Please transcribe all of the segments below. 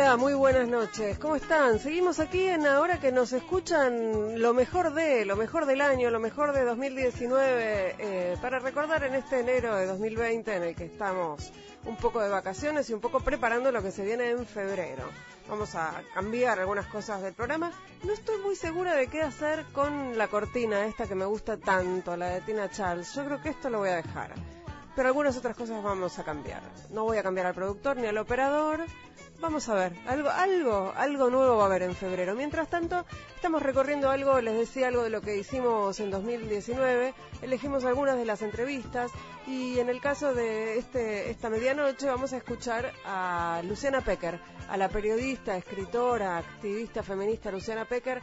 Hola, muy buenas noches. ¿Cómo están? Seguimos aquí en ahora que nos escuchan lo mejor de, lo mejor del año, lo mejor de 2019, eh, para recordar en este enero de 2020 en el que estamos un poco de vacaciones y un poco preparando lo que se viene en febrero. Vamos a cambiar algunas cosas del programa. No estoy muy segura de qué hacer con la cortina esta que me gusta tanto, la de Tina Charles. Yo creo que esto lo voy a dejar. Pero algunas otras cosas vamos a cambiar. No voy a cambiar al productor ni al operador Vamos a ver, algo, algo, algo nuevo va a haber en febrero. Mientras tanto, estamos recorriendo algo, les decía algo de lo que hicimos en 2019, elegimos algunas de las entrevistas y en el caso de este, esta medianoche vamos a escuchar a Luciana Pecker, a la periodista, escritora, activista feminista Luciana Pecker,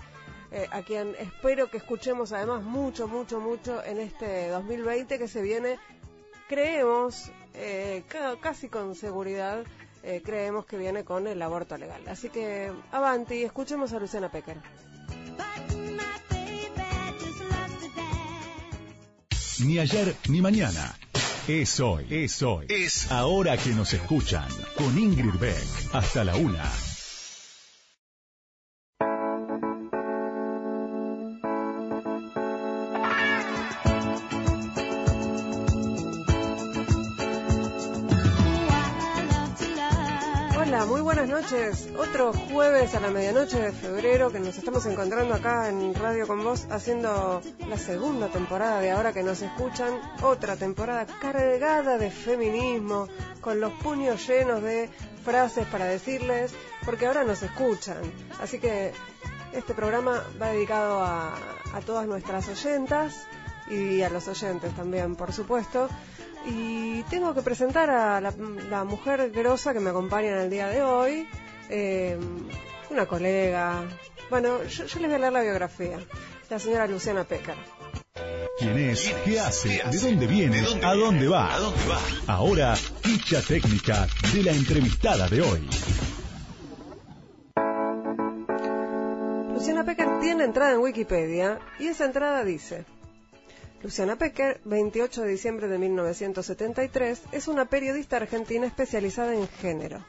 eh, a quien espero que escuchemos además mucho, mucho, mucho en este 2020 que se viene, creemos, eh, casi con seguridad, eh, creemos que viene con el aborto legal. Así que avanti, escuchemos a Luciana Pecker. Ni ayer ni mañana. Es hoy, es hoy. Es ahora que nos escuchan. Con Ingrid Beck. Hasta la una. Buenas noches. Otro jueves a la medianoche de febrero que nos estamos encontrando acá en Radio con Vos haciendo la segunda temporada de Ahora que nos escuchan. Otra temporada cargada de feminismo, con los puños llenos de frases para decirles, porque ahora nos escuchan. Así que este programa va dedicado a, a todas nuestras oyentas y a los oyentes también, por supuesto. Y tengo que presentar a la, mujer grosa que me acompaña en el día de hoy, eh, una colega. Bueno, yo, les voy a leer la biografía. La señora Luciana Pecker. ¿Quién es? ¿Qué hace? ¿De dónde viene? ¿A dónde va? Ahora, ficha técnica de la entrevistada de hoy. Luciana Pecker tiene entrada en Wikipedia y esa entrada dice, Luciana Pecker, 28 de diciembre de 1973, es una periodista argentina especializada en género.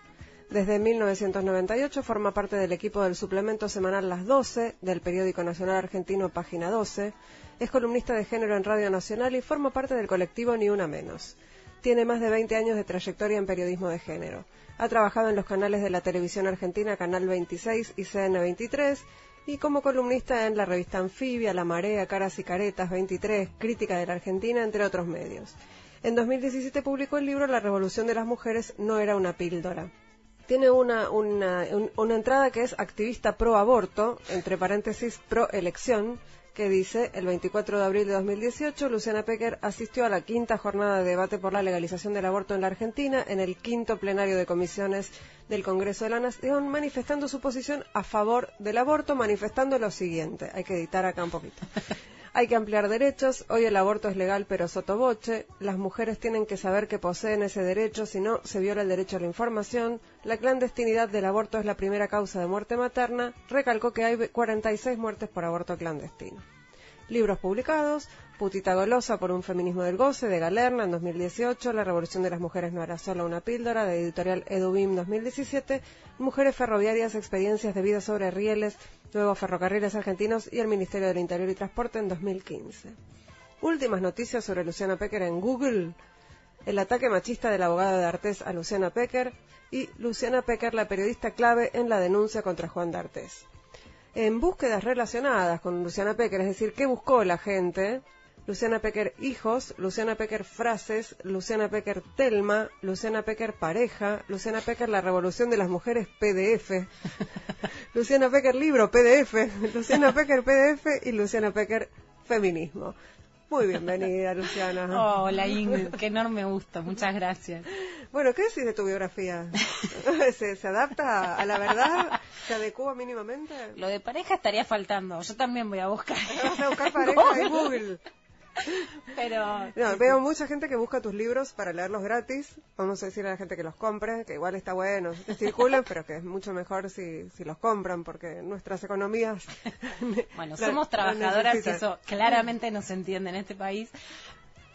Desde 1998 forma parte del equipo del suplemento semanal Las 12 del periódico nacional argentino Página 12. Es columnista de género en Radio Nacional y forma parte del colectivo Ni Una Menos. Tiene más de 20 años de trayectoria en periodismo de género. Ha trabajado en los canales de la televisión argentina Canal 26 y CN23 y como columnista en la revista Anfibia, La Marea, Caras y Caretas 23, Crítica de la Argentina, entre otros medios. En 2017 publicó el libro La Revolución de las Mujeres no era una píldora. Tiene una, una, una entrada que es activista pro aborto, entre paréntesis pro elección, que dice, el 24 de abril de 2018, Luciana Pecker asistió a la quinta jornada de debate por la legalización del aborto en la Argentina en el quinto plenario de comisiones del Congreso de la Nación, manifestando su posición a favor del aborto, manifestando lo siguiente. Hay que editar acá un poquito. Hay que ampliar derechos. Hoy el aborto es legal, pero sotoboche. Las mujeres tienen que saber que poseen ese derecho, si no, se viola el derecho a la información. La clandestinidad del aborto es la primera causa de muerte materna. Recalcó que hay 46 muertes por aborto clandestino. Libros publicados, Putita Golosa por un feminismo del goce, de Galerna, en 2018, La revolución de las mujeres no era solo una píldora, de editorial Edubim 2017, Mujeres ferroviarias, experiencias de vida sobre rieles, nuevos ferrocarriles argentinos y el Ministerio del Interior y Transporte en 2015. Últimas noticias sobre Luciana Pecker en Google, el ataque machista del abogado de Artés a Luciana Pecker y Luciana Pecker, la periodista clave en la denuncia contra Juan de Artés en búsquedas relacionadas con Luciana Pecker, es decir, qué buscó la gente. Luciana Pecker hijos, Luciana Pecker frases, Luciana Pecker Telma, Luciana Pecker pareja, Luciana Pecker la revolución de las mujeres PDF, Luciana Pecker libro PDF, Luciana Pecker PDF y Luciana Pecker feminismo. Muy bienvenida, Luciana. Hola, Ingrid. Qué enorme gusto. Muchas gracias. Bueno, ¿qué decís de tu biografía? ¿Se, ¿Se, adapta a la verdad? ¿Se adecua mínimamente? Lo de pareja estaría faltando. Yo también voy a buscar. Vas a buscar pareja en Google. Pero veo mucha gente que busca tus libros para leerlos gratis. Vamos a decir a la gente que los compre, que igual está bueno que circulen, pero que es mucho mejor si, si los compran, porque nuestras economías. bueno, somos trabajadoras y eso claramente no se entiende en este país.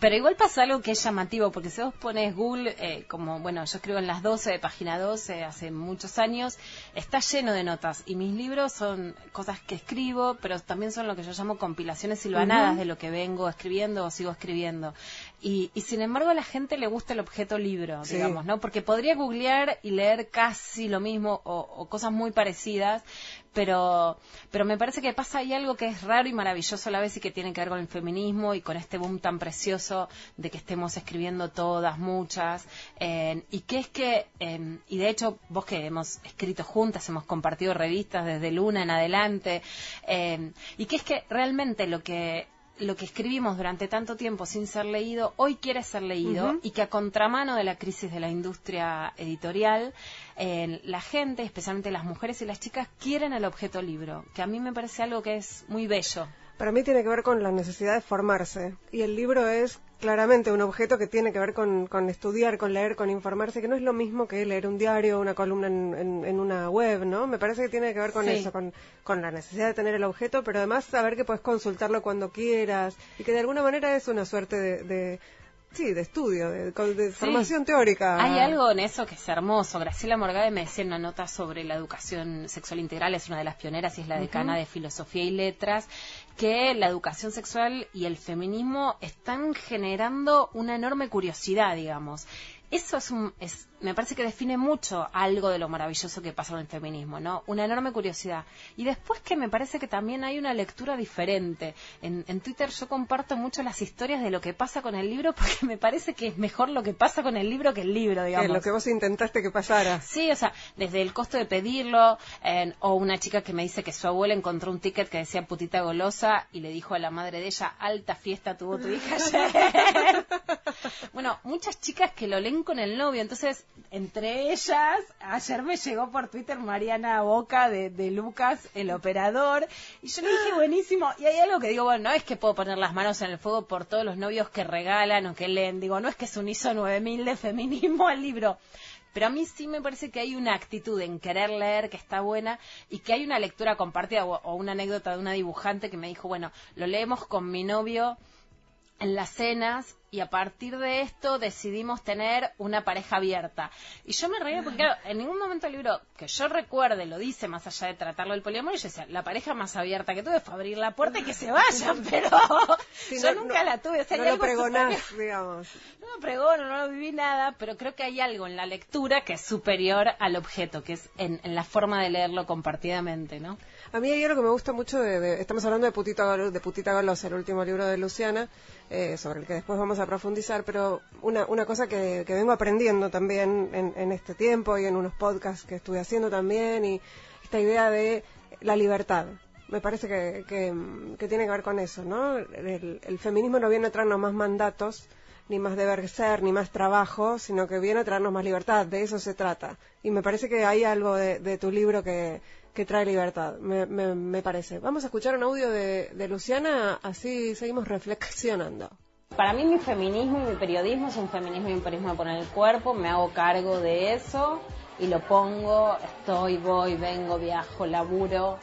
Pero igual pasa algo que es llamativo, porque si vos pones Google, eh, como, bueno, yo escribo en las 12 de página 12 hace muchos años, está lleno de notas. Y mis libros son cosas que escribo, pero también son lo que yo llamo compilaciones silvanadas de lo que vengo escribiendo o sigo escribiendo. Y, y, sin embargo a la gente le gusta el objeto libro, digamos, ¿no? Porque podría googlear y leer casi lo mismo o, o, cosas muy parecidas, pero, pero me parece que pasa ahí algo que es raro y maravilloso a la vez y que tiene que ver con el feminismo y con este boom tan precioso de que estemos escribiendo todas, muchas, eh, y que es que, eh, y de hecho vos que hemos escrito juntas, hemos compartido revistas desde Luna en adelante, eh, y que es que realmente lo que lo que escribimos durante tanto tiempo sin ser leído, hoy quiere ser leído y que a contramano de la crisis de la industria editorial, eh, la gente, especialmente las mujeres y las chicas, quieren el objeto libro, que a mí me parece algo que es muy bello. Para mí tiene que ver con la necesidad de formarse y el libro es claramente un objeto que tiene que ver con, estudiar, con leer, con informarse, que no es lo mismo que leer un diario o una columna en, una web, ¿no? Me parece que tiene que ver con eso, con, la necesidad de tener el objeto, pero además saber que puedes consultarlo cuando quieras y que de alguna manera es una suerte de, Sí, de estudio, de, formación teórica. Hay algo en eso que es hermoso. Graciela Morgade me decía una nota sobre la educación sexual integral, es una de las pioneras y es la decana de Filosofía y Letras, que la educación sexual y el feminismo están generando una enorme curiosidad, digamos. Eso es un, es, me parece que define mucho algo de lo maravilloso que pasa en el feminismo, ¿no? Una enorme curiosidad. Y después que me parece que también hay una lectura diferente. En, Twitter yo comparto mucho las historias de lo que pasa con el libro porque me parece que es mejor lo que pasa con el libro que el libro, digamos. Que lo que vos intentaste que pasara. Sí, o sea, desde el costo de pedirlo, o una chica que me dice que su abuela encontró un ticket que decía putita golosa y le dijo a la madre de ella, alta fiesta tuvo tu hija ayer. bueno, muchas chicas que lo leen con el novio, entonces entre ellas, ayer me llegó por Twitter Mariana Boca de, Lucas, el operador, y yo le dije, buenísimo, y hay algo que digo, bueno, no es que puedo poner las manos en el fuego por todos los novios que regalan o que leen, digo, no es que es un ISO 9000 de feminismo al libro, pero a mí sí me parece que hay una actitud en querer leer que está buena y que hay una lectura compartida o, una anécdota de una dibujante que me dijo, bueno, lo leemos con mi novio en las cenas y a partir de esto decidimos tener una pareja abierta. Y yo me reía porque, claro, en ningún momento del libro que yo recuerde lo dice más allá de tratarlo del poliamor, y yo decía, la pareja más abierta que tuve fue abrir la puerta y que se vayan, pero yo nunca la tuve. O no lo pregonás, digamos. No lo pregono, no lo viví nada, pero creo que hay algo en la lectura que es superior al objeto, que es en, la forma de leerlo compartidamente, ¿no? A mí hay algo que me gusta mucho, de, estamos hablando de Putita, de Putita Galosa, el último libro de Luciana, eh, sobre el que después vamos a profundizar, pero una, una cosa que, vengo aprendiendo también en, este tiempo y en unos podcasts que estuve haciendo también, y esta idea de la libertad. Me parece que, que, tiene que ver con eso, ¿no? El, feminismo no viene a traernos más mandatos, ni más deber ser, ni más trabajo, sino que viene a traernos más libertad. De eso se trata. Y me parece que hay algo de tu libro que, que trae libertad, me, me, parece. Vamos a escuchar un audio de, de Luciana, así seguimos reflexionando. Para mí mi feminismo y mi periodismo es un feminismo y un periodismo poner el cuerpo, me hago cargo de eso y lo pongo, estoy, voy, vengo, viajo, laburo,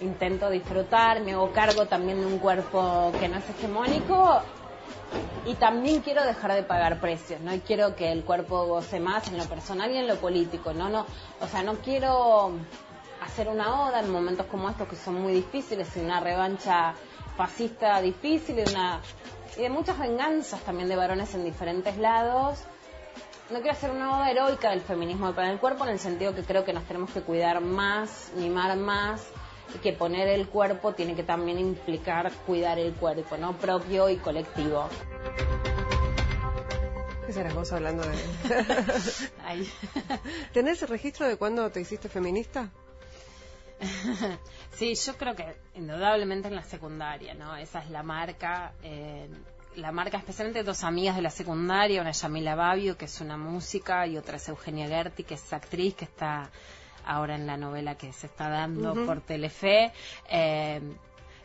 intento disfrutar, me hago cargo también de un cuerpo que no es hegemónico y también quiero dejar de pagar precios, no quiero que el cuerpo goce más en lo personal y en lo político, no, no, o sea, no quiero hacer una oda en momentos como estos que son muy difíciles y una revancha fascista difícil y, una, y de muchas venganzas también de varones en diferentes lados. No quiero hacer una oda heroica del feminismo para el cuerpo en el sentido que creo que nos tenemos que cuidar más, mimar más y que poner el cuerpo tiene que también implicar cuidar el cuerpo, ¿no? Propio y colectivo. ¿Qué serás vos hablando de...? ¿Tenés el registro de cuándo te hiciste feminista? sí, yo creo que indudablemente en la secundaria, ¿no? Esa es la marca. Eh, la marca especialmente dos amigas de la secundaria, una es Yamila Babio, que es una música, y otra es Eugenia Gerti, que es actriz, que está ahora en la novela que se está dando por Telefe. Eh,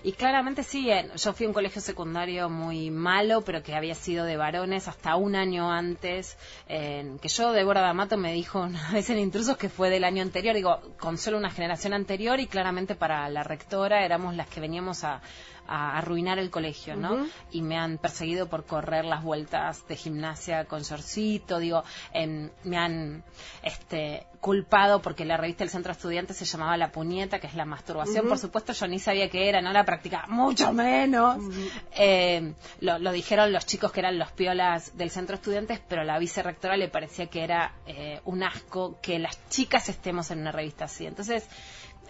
Y claramente sí, eh, yo fui a un colegio secundario muy malo, pero que había sido de varones hasta un año antes, eh, que yo, Débora D'Amato, me dijo una vez en Intrusos que fue del año anterior, digo, con solo una generación anterior y claramente para la rectora éramos las que veníamos a, a arruinar el colegio, ¿no? Y me han perseguido por correr las vueltas de gimnasia con shortcito, digo, en, me han este, culpado porque la revista del Centro Estudiante se llamaba La Puñeta, que es la masturbación. Por supuesto, yo ni sabía qué era, no la practicaba, mucho menos. Eh, lo, lo, dijeron los chicos que eran los piolas del Centro Estudiantes, pero a la vicerrectora le parecía que era eh, un asco que las chicas estemos en una revista así. Entonces,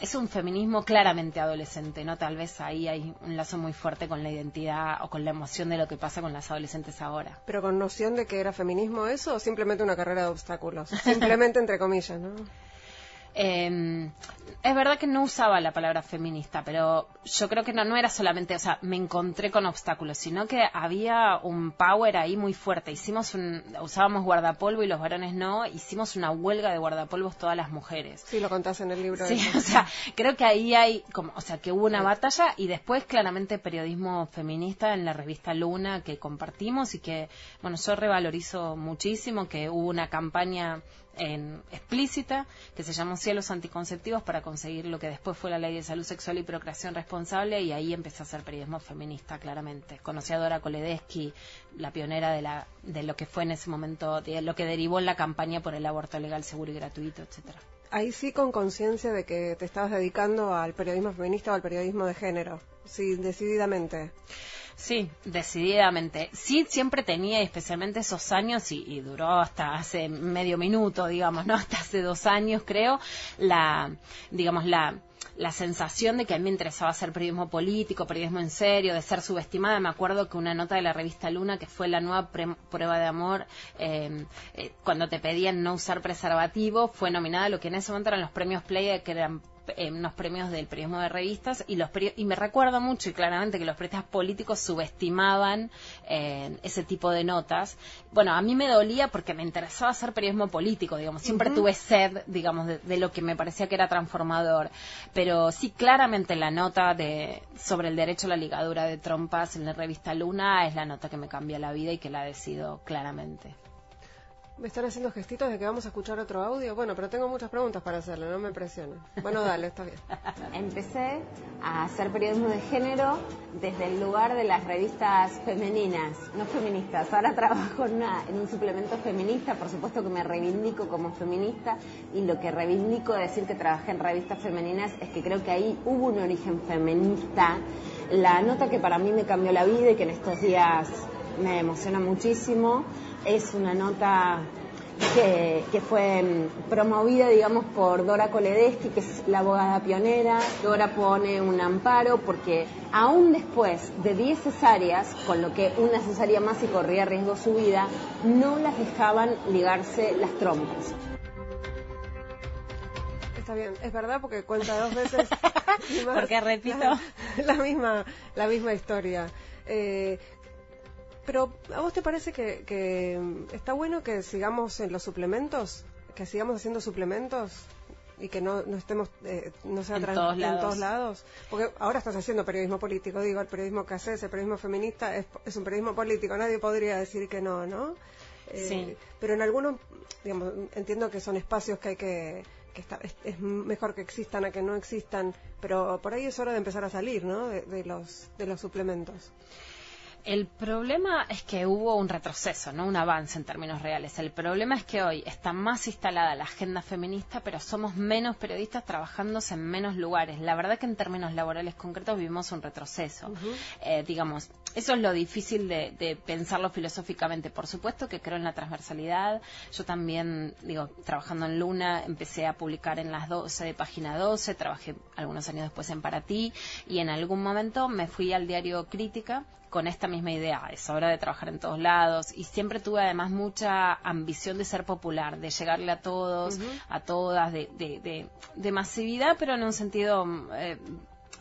es un feminismo claramente adolescente, ¿no? Tal vez ahí hay un lazo muy fuerte con la identidad o con la emoción de lo que pasa con las adolescentes ahora. Pero con noción de que era feminismo eso o simplemente una carrera de obstáculos, simplemente entre comillas, ¿no? Eh, es verdad que no usaba la palabra feminista, pero yo creo que no, no era solamente, o sea, me encontré con obstáculos, sino que había un power ahí muy fuerte. Hicimos un, usábamos guardapolvo y los varones no, hicimos una huelga de guardapolvos todas las mujeres. Sí, lo contás en el libro. Sí, o sea, creo que ahí hay, como, o sea, que hubo una batalla y después claramente periodismo feminista en la revista Luna que compartimos y que, bueno, yo revalorizo muchísimo que hubo una campaña en, explícita que se llamó Cielos Anticonceptivos para conseguir lo que después fue la Ley de Salud Sexual y Procreación Responsable y ahí empecé a hacer periodismo feminista, claramente. Conocí a Dora Koledesky, la pionera de, la, de lo que fue en ese momento, de lo que derivó en la campaña por el aborto legal, seguro y gratuito, etcétera. Ahí sí con conciencia de que te estabas dedicando al periodismo feminista o al periodismo de género, sí, decididamente. Sí, decididamente. Sí, siempre tenía, especialmente esos años, y, duró hasta hace medio minuto, digamos, ¿no? Hasta hace dos años, creo, la, digamos, la, la sensación de que a mí me interesaba hacer periodismo político, periodismo en serio, de ser subestimada. Me acuerdo que una nota de la revista Luna, que fue la nueva prueba de amor, eh, eh, cuando te pedían no usar preservativo, fue nominada a lo que en ese momento eran los premios Play, que eran en unos premios del periodismo de revistas y los y me recuerdo mucho y claramente que los periodistas políticos subestimaban eh, ese tipo de notas. Bueno, a mí me dolía porque me interesaba hacer periodismo político, digamos, siempre tuve sed, digamos, de, lo que me parecía que era transformador, pero sí claramente la nota de sobre el derecho a la ligadura de trompas en la revista Luna es la nota que me cambia la vida y que la decido claramente. Me están haciendo gestitos de que vamos a escuchar otro audio. Bueno, pero tengo muchas preguntas para hacerle, no me presiones. Bueno, dale, está bien. Empecé a hacer periodismo de género desde el lugar de las revistas femeninas, no feministas. Ahora trabajo en, en un suplemento feminista, por supuesto que me reivindico como feminista y lo que reivindico de decir que trabajé en revistas femeninas es que creo que ahí hubo un origen feminista. La nota que para mí me cambió la vida y que en estos días me emociona muchísimo es una nota que, fue mm, promovida, digamos, por Dora Koledesky, que es la abogada pionera. Dora pone un amparo porque aún después de 10 cesáreas, con lo que una cesárea más y corría riesgo su vida, no las dejaban ligarse las trompas. Está bien, es verdad porque cuenta dos veces. porque repito la, misma la misma historia. Eh, pero ¿a vos te parece que, está bueno que sigamos en los suplementos? ¿Que sigamos haciendo suplementos? y que no, no estemos, eh, no sea en, todos en todos lados. Porque ahora estás haciendo periodismo político, digo, el periodismo que haces, el periodismo feminista es, es un periodismo político, nadie podría decir que no, ¿no? Eh, sí. Pero en algunos, digamos, entiendo que son espacios que hay que, que está, es, mejor que existan a que no existan, pero por ahí es hora de empezar a salir, ¿no? de los, de los suplementos. El problema es que hubo un retroceso, no un avance en términos reales. El problema es que hoy está más instalada la agenda feminista, pero somos menos periodistas trabajando en menos lugares. La verdad que en términos laborales concretos vivimos un retroceso. Eh, digamos, eso es lo difícil de, pensarlo filosóficamente. Por supuesto que creo en la transversalidad. Yo también, digo, trabajando en Luna, empecé a publicar en las 12 de página 12, trabajé algunos años después en Para Ti y en algún momento me fui al diario Crítica con esta misma idea, es hora de trabajar en todos lados y siempre tuve además mucha ambición de ser popular, de llegarle a todos, a todas, de, de, de, masividad, pero en un sentido eh,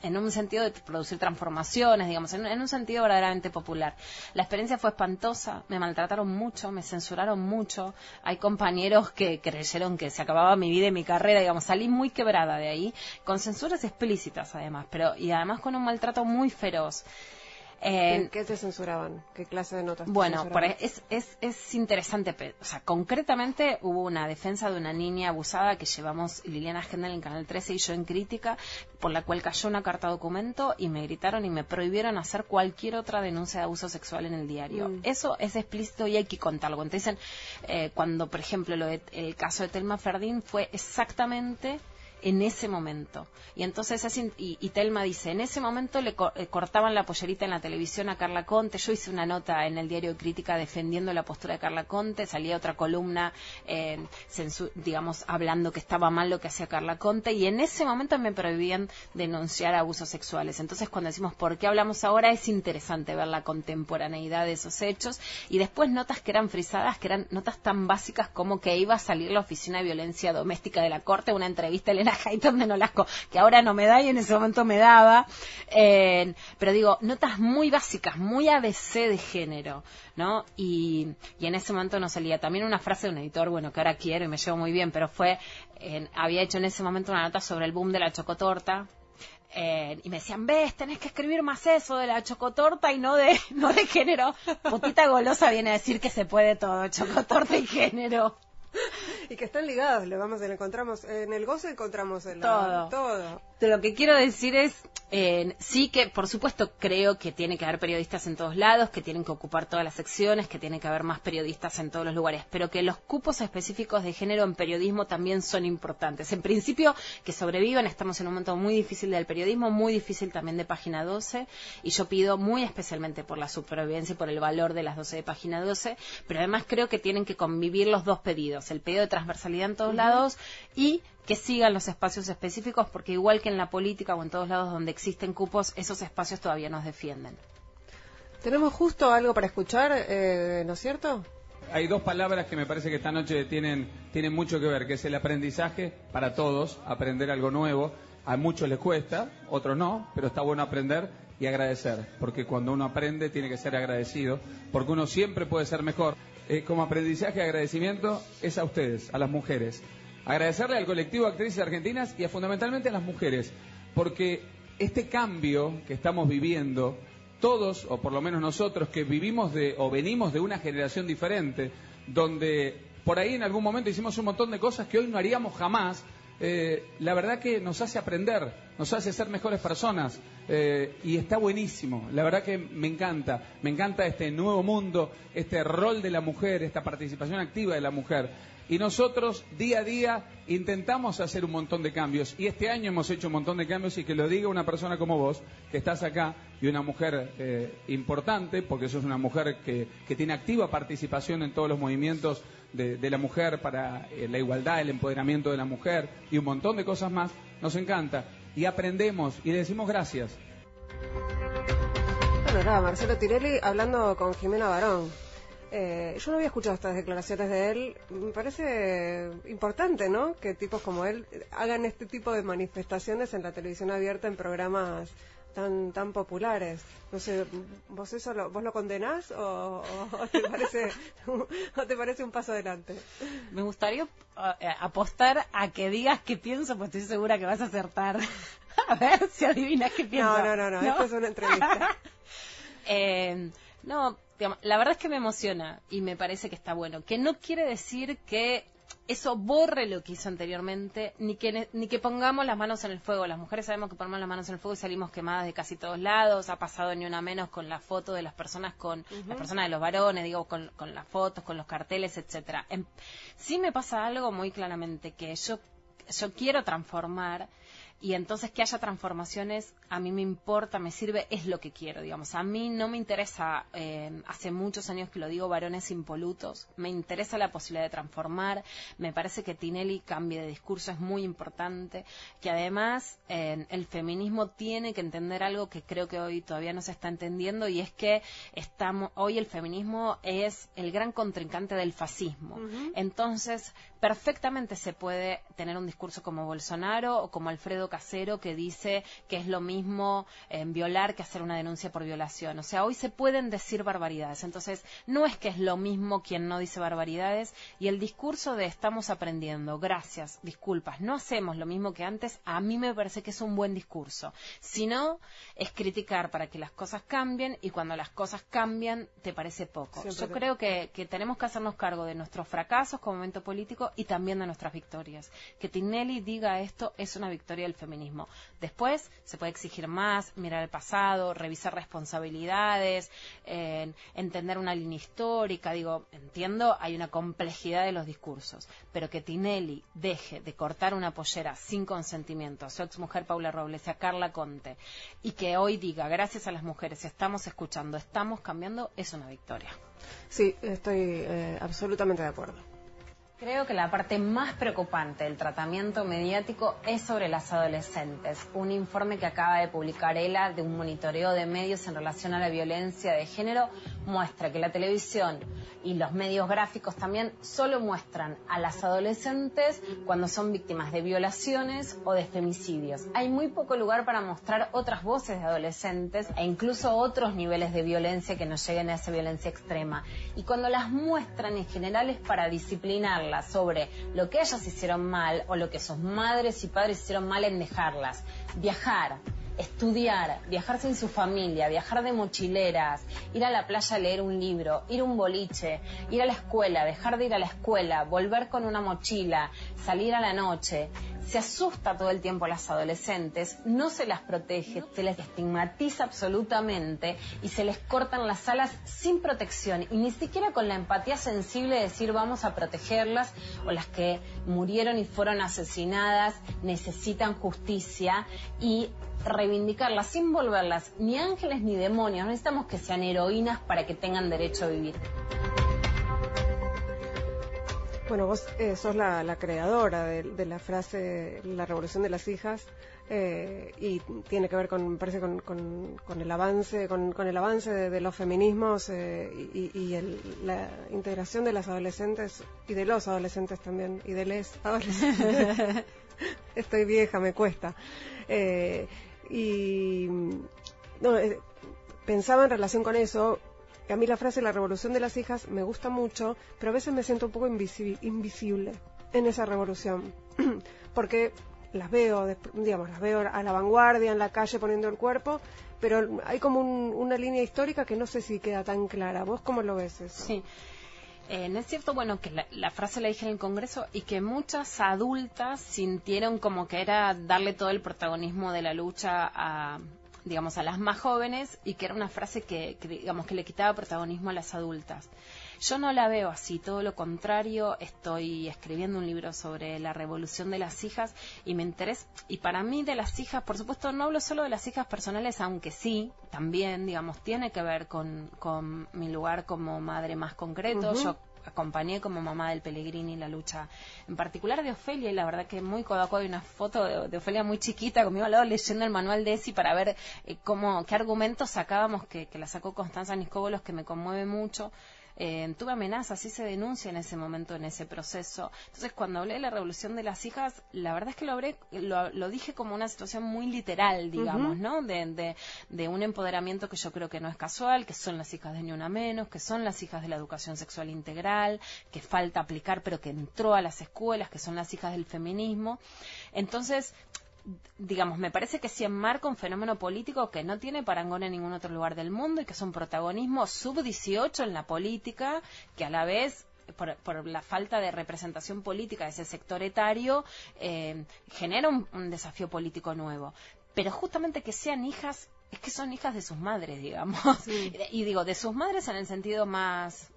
en un sentido de producir transformaciones, digamos, en, un sentido verdaderamente popular. La experiencia fue espantosa, me maltrataron mucho, me censuraron mucho. Hay compañeros que creyeron que se acababa mi vida y mi carrera, digamos, salí muy quebrada de ahí, con censuras explícitas además, pero y además con un maltrato muy feroz. Eh, ¿Qué te censuraban? ¿Qué clase de notas? Bueno, es, es, es interesante. O sea, concretamente hubo una defensa de una niña abusada que llevamos Liliana Gendel en Canal 13 y yo en crítica, por la cual cayó una carta documento y me gritaron y me prohibieron hacer cualquier otra denuncia de abuso sexual en el diario. Mm. Eso es explícito y hay que contarlo. Entonces, eh, cuando, por ejemplo, lo el caso de Telma Ferdín fue exactamente en ese momento. Y entonces, y, y, Telma dice, en ese momento le eh, cortaban la pollerita en la televisión a Carla Conte. Yo hice una nota en el diario Crítica defendiendo la postura de Carla Conte. Salía otra columna, eh, digamos, hablando que estaba mal lo que hacía Carla Conte. Y en ese momento me prohibían denunciar abusos sexuales. Entonces, cuando decimos por qué hablamos ahora, es interesante ver la contemporaneidad de esos hechos. Y después notas que eran frisadas, que eran notas tan básicas como que iba a salir la Oficina de Violencia Doméstica de la Corte, una entrevista Elena de Nolasco, que ahora no me da y en ese momento me daba. Eh, pero digo, notas muy básicas, muy ABC de género, ¿no? Y, en ese momento no salía. También una frase de un editor, bueno, que ahora quiero y me llevo muy bien, pero fue, había hecho en ese momento una nota sobre el boom de la chocotorta, eh, y me decían, ves, tenés que escribir más eso de la chocotorta y no de, no de género. Putita golosa viene a decir que se puede todo, chocotorta y género. y que están ligados, lo vamos, encontramos en el goce encontramos el todo. todo. Lo que quiero decir es eh, sí que, por supuesto, creo que tiene que haber periodistas en todos lados, que tienen que ocupar todas las secciones, que tiene que haber más periodistas en todos los lugares, pero que los cupos específicos de género en periodismo también son importantes. En principio, que sobrevivan, estamos en un momento muy difícil del periodismo, muy difícil también de Página 12, y yo pido muy especialmente por la supervivencia y por el valor de las 12 de Página 12, pero además creo que tienen que convivir los dos pedidos, el pedido de transversalidad en todos lados y que sigan los espacios específicos, porque igual que en la política o en todos lados donde existen cupos, esos espacios todavía nos defienden. Tenemos justo algo para escuchar, eh, ¿no es cierto? Hay dos palabras que me parece que esta noche tienen, tienen mucho que ver, que es el aprendizaje para todos, aprender algo nuevo. A muchos les cuesta, otros no, pero está bueno aprender y agradecer, porque cuando uno aprende tiene que ser agradecido, porque uno siempre puede ser mejor. Eh, como aprendizaje y agradecimiento es a ustedes, a las mujeres. Agradecerle al colectivo de actrices argentinas y fundamentalmente a las mujeres, porque este cambio que estamos viviendo, todos, o por lo menos nosotros, que vivimos de, o venimos de una generación diferente, donde por ahí en algún momento hicimos un montón de cosas que hoy no haríamos jamás, eh, la verdad que nos hace aprender, nos hace ser mejores personas eh, y está buenísimo. La verdad que me encanta, me encanta este nuevo mundo, este rol de la mujer, esta participación activa de la mujer. Y nosotros día a día intentamos hacer un montón de cambios. Y este año hemos hecho un montón de cambios y que lo diga una persona como vos, que estás acá, y una mujer eh, importante, porque sos una mujer que, tiene activa participación en todos los movimientos de, la mujer para eh, la igualdad, el empoderamiento de la mujer y un montón de cosas más, nos encanta. Y aprendemos y le decimos gracias. Bueno, nada, Marcelo Tirelli hablando con Jimena Barón. Eh, yo no había escuchado estas declaraciones de él. Me parece importante, ¿no? Que tipos como él hagan este tipo de manifestaciones en la televisión abierta en programas tan tan populares. No sé, ¿vos eso lo, vos lo condenás o, te parece, o te parece un paso adelante? Me gustaría eh, apostar a que digas qué pienso, pues estoy segura que vas a acertar. a ver si adivinas qué pienso. No, no, no, no, esto es una entrevista. eh, no, la verdad es que me emociona y me parece que está bueno. Que no quiere decir que eso borre lo que hizo anteriormente, ni que, ni que pongamos las manos en el fuego. Las mujeres sabemos que ponemos las manos en el fuego y salimos quemadas de casi todos lados. Ha pasado ni una menos con la foto de las personas, con las personas de los varones, digo, con, con las fotos, con los carteles, etcétera. Em, sí me pasa algo muy claramente, que yo, yo quiero transformar y entonces que haya transformaciones a mí me importa, me sirve, es lo que quiero, digamos. A mí no me interesa, eh, hace muchos años que lo digo, varones impolutos, me interesa la posibilidad de transformar, me parece que Tinelli cambie de discurso, es muy importante, que además eh, el feminismo tiene que entender algo que creo que hoy todavía no se está entendiendo y es que estamos, hoy el feminismo es el gran contrincante del fascismo. Entonces, perfectamente se puede tener un discurso como Bolsonaro o como Alfredo casero que dice que es lo mismo eh, violar que hacer una denuncia por violación. O sea, hoy se pueden decir barbaridades. Entonces, no es que es lo mismo quien no dice barbaridades y el discurso de estamos aprendiendo, gracias, disculpas, no hacemos lo mismo que antes, a mí me parece que es un buen discurso. Si no, es criticar para que las cosas cambien y cuando las cosas cambian te parece poco. Yo creo que, que tenemos que hacernos cargo de nuestros fracasos como momento político y también de nuestras victorias. Que Tinelli diga esto es una victoria del feminismo. Después se puede exigir más, mirar el pasado, revisar responsabilidades, entender una línea histórica. Digo, entiendo, hay una complejidad de los discursos, pero que Tinelli deje de cortar una pollera sin consentimiento a su ex mujer Paula Robles y a Carla Conte y que hoy diga, gracias a las mujeres estamos escuchando, estamos cambiando, es una victoria. Sí, estoy eh, absolutamente de acuerdo. Creo que la parte más preocupante del tratamiento mediático es sobre las adolescentes. Un informe que acaba de publicar ELA de un monitoreo de medios en relación a la violencia de género muestra que la televisión y los medios gráficos también solo muestran a las adolescentes cuando son víctimas de violaciones o de femicidios. Hay muy poco lugar para mostrar otras voces de adolescentes e incluso otros niveles de violencia que nos lleguen a esa violencia extrema. Y cuando las muestran en general es para sobre lo que ellas hicieron mal o lo que sus madres y padres hicieron mal en dejarlas. Viajar, estudiar, viajar sin su familia, viajar de mochileras, ir a la playa a leer un libro, ir a un boliche, ir a la escuela, dejar de ir a la escuela, volver con una mochila, salir a la noche. Se asusta todo el tiempo a las adolescentes, no se las protege, se les estigmatiza absolutamente y se les cortan las alas sin protección y ni siquiera con la empatía sensible de decir vamos a protegerlas o las que murieron y fueron asesinadas necesitan justicia y reivindicarlas sin volverlas ni ángeles ni demonios. No necesitamos que sean heroínas para que tengan derecho a vivir. Bueno, vos eh, sos la, creadora de, la frase la revolución de las hijas eh, y tiene que ver con, me parece, con, el avance, con, el avance de, los feminismos eh, y, la integración de las adolescentes y de los adolescentes también y de les adolescentes. Estoy vieja, me cuesta. y no, pensaba en relación con eso a mí la frase la revolución de las hijas me gusta mucho, pero a veces me siento un poco invisible en esa revolución, porque las veo, digamos, las veo a la vanguardia en la calle poniendo el cuerpo, pero hay como una línea histórica que no sé si queda tan clara. ¿Vos cómo lo ves? Sí. Eh, ¿No es cierto, bueno, que la, la, frase la dije en el Congreso y que muchas adultas sintieron como que era darle todo el protagonismo de la lucha a, digamos, a las más jóvenes y que era una frase que, digamos, que le quitaba protagonismo a las adultas. Yo no la veo así, todo lo contrario, estoy escribiendo un libro sobre la revolución de las hijas y me interesa, y para mí de las hijas, por supuesto, no hablo solo de las hijas personales, aunque sí, también, digamos, tiene que ver con, mi lugar como madre más concreto. Yo acompañé como mamá del Pellegrini la lucha en particular de Ofelia y la verdad que muy codo hay una foto de, Ofelia muy chiquita conmigo al lado leyendo el manual de ESI para ver eh, cómo, qué argumentos sacábamos que, que la sacó Constanza Niscóbolos que me conmueve mucho eh, tuve amenazas, sí se denuncia en ese momento, en ese proceso. Entonces, cuando hablé de la revolución de las hijas, la verdad es que lo, hablé, lo, dije como una situación muy literal, digamos, ¿no? De, de, un empoderamiento que yo creo que no es casual, que son las hijas de Ni Una Menos, que son las hijas de la educación sexual integral, que falta aplicar, pero que entró a las escuelas, que son las hijas del feminismo. Entonces, digamos, me parece que se enmarca un fenómeno político que no tiene parangón en ningún otro lugar del mundo y que es un protagonismo sub-18 en la política, que a la vez por, la falta de representación política de ese sector etario, eh, genera un, desafío político nuevo. Pero justamente que sean hijas, es que son hijas de sus madres, digamos. Y digo, de sus madres en el sentido más,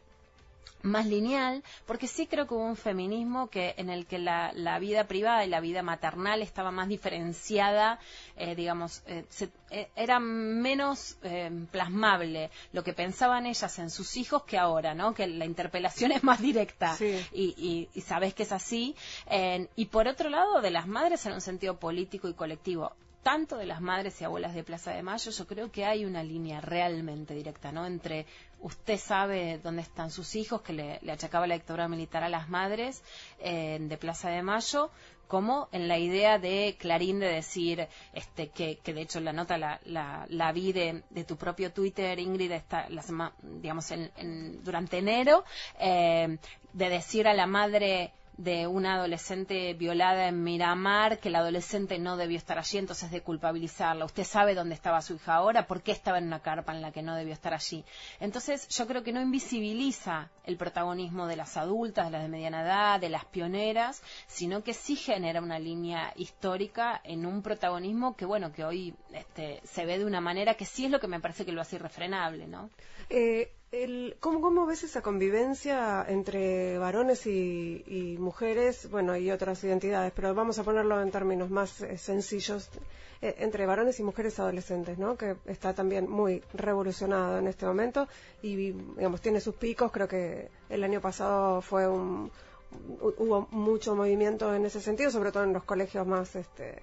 más lineal, porque sí creo que hubo un feminismo que en el que la, vida privada y la vida maternal estaba más diferenciada, eh, digamos, eh, eh, era menos plasmable lo que pensaban ellas en sus hijos que ahora, ¿no? Que la interpelación es más directa y, y, sabes que es así. y por otro lado, de las madres en un sentido político y colectivo tanto de las madres y abuelas de Plaza de Mayo, yo creo que hay una línea realmente directa, ¿no? Entre usted sabe dónde están sus hijos, que le, achacaba la dictadura militar a las madres eh, de Plaza de Mayo, como en la idea de Clarín de decir, este, que, que de hecho la nota la, la, vi de, tu propio Twitter, Ingrid, está, la digamos, en, durante enero, eh, de decir a la madre, de una adolescente violada en Miramar, que la adolescente no debió estar allí, entonces de culpabilizarla. Usted sabe dónde estaba su hija ahora, por qué estaba en una carpa en la que no debió estar allí. Entonces yo creo que no invisibiliza el protagonismo de las adultas, de las de mediana edad, de las pioneras, sino que sí genera una línea histórica en un protagonismo que, bueno, que hoy este, se ve de una manera que sí es lo que me parece que lo hace irrefrenable, ¿no? Eh, el, ¿cómo, ves esa convivencia entre varones y, mujeres, bueno, y otras identidades, pero vamos a ponerlo en términos más eh, sencillos, eh, entre varones y mujeres adolescentes, ¿no? Que está también muy revolucionado en este momento y, digamos, tiene sus picos. Creo que el año pasado fue un, hubo mucho movimiento en ese sentido, sobre todo en los colegios más, este,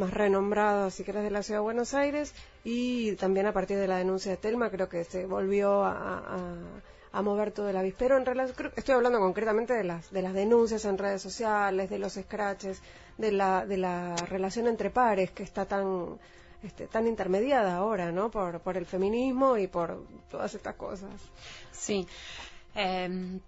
más renombrados, si querés, de la ciudad de Buenos Aires y también a partir de la denuncia de Telma creo que se volvió a, mover todo el avispero. En relación, estoy hablando concretamente de las, de las denuncias en redes sociales, de los scratches, de la, de la relación entre pares que está tan, este, tan intermediada ahora, ¿no? Por, por el feminismo y por todas estas cosas. Sí. Eh,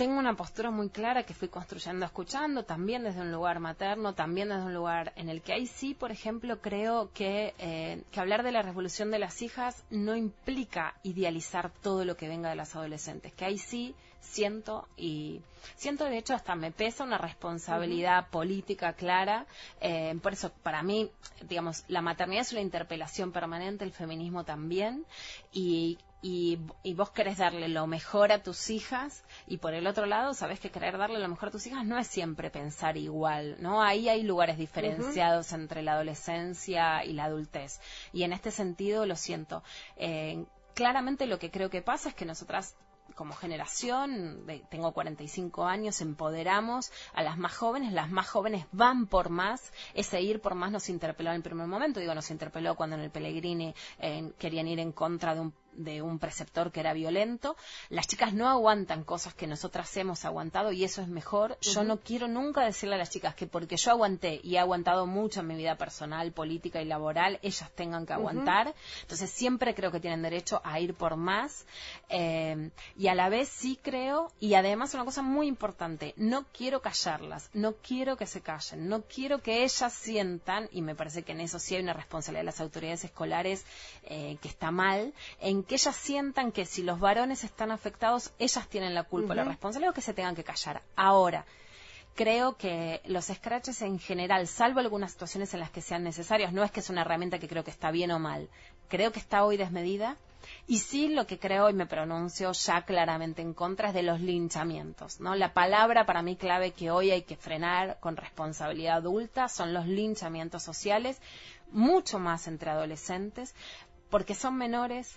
tengo una postura muy clara que fui construyendo escuchando, también desde un lugar materno, también desde un lugar en el que ahí sí, por ejemplo, creo que, eh, que hablar de la revolución de las hijas no implica idealizar todo lo que venga de las adolescentes, que ahí sí siento y siento de hecho hasta me pesa una responsabilidad política clara eh, por eso para mí digamos la maternidad es una interpelación permanente el feminismo también y y, vos querés darle lo mejor a tus hijas y por el otro lado sabes que querer darle lo mejor a tus hijas no es siempre pensar igual, ¿no? Ahí hay lugares diferenciados entre la adolescencia y la adultez y en este sentido lo siento. Eh, claramente lo que creo que pasa es que nosotras como generación, tengo 45 años, empoderamos a las más jóvenes, las más jóvenes van por más, ese ir por más nos interpeló en el primer momento, digo, nos interpeló cuando en el Pellegrini eh, querían ir en contra de un de un preceptor que era violento. Las chicas no aguantan cosas que nosotras hemos aguantado y eso es mejor. Yo no quiero nunca decirle a las chicas que porque yo aguanté y he aguantado mucho en mi vida personal, política y laboral, ellas tengan que aguantar. Entonces siempre creo que tienen derecho a ir por más. Eh, y a la vez sí creo, y además una cosa muy importante, no quiero callarlas, no quiero que se callen, no quiero que ellas sientan, y me parece que en eso sí hay una responsabilidad de las autoridades escolares eh, que está mal, en que ellas sientan que si los varones están afectados, ellas tienen la culpa, la responsabilidad o que se tengan que callar. Ahora, creo que los scratches en general, salvo algunas situaciones en las que sean necesarias, no es que es una herramienta que creo que está bien o mal, creo que está hoy desmedida. Y sí lo que creo y me pronuncio ya claramente en contra es de los linchamientos, ¿no? La palabra para mí clave que hoy hay que frenar con responsabilidad adulta son los linchamientos sociales, mucho más entre adolescentes, porque son menores,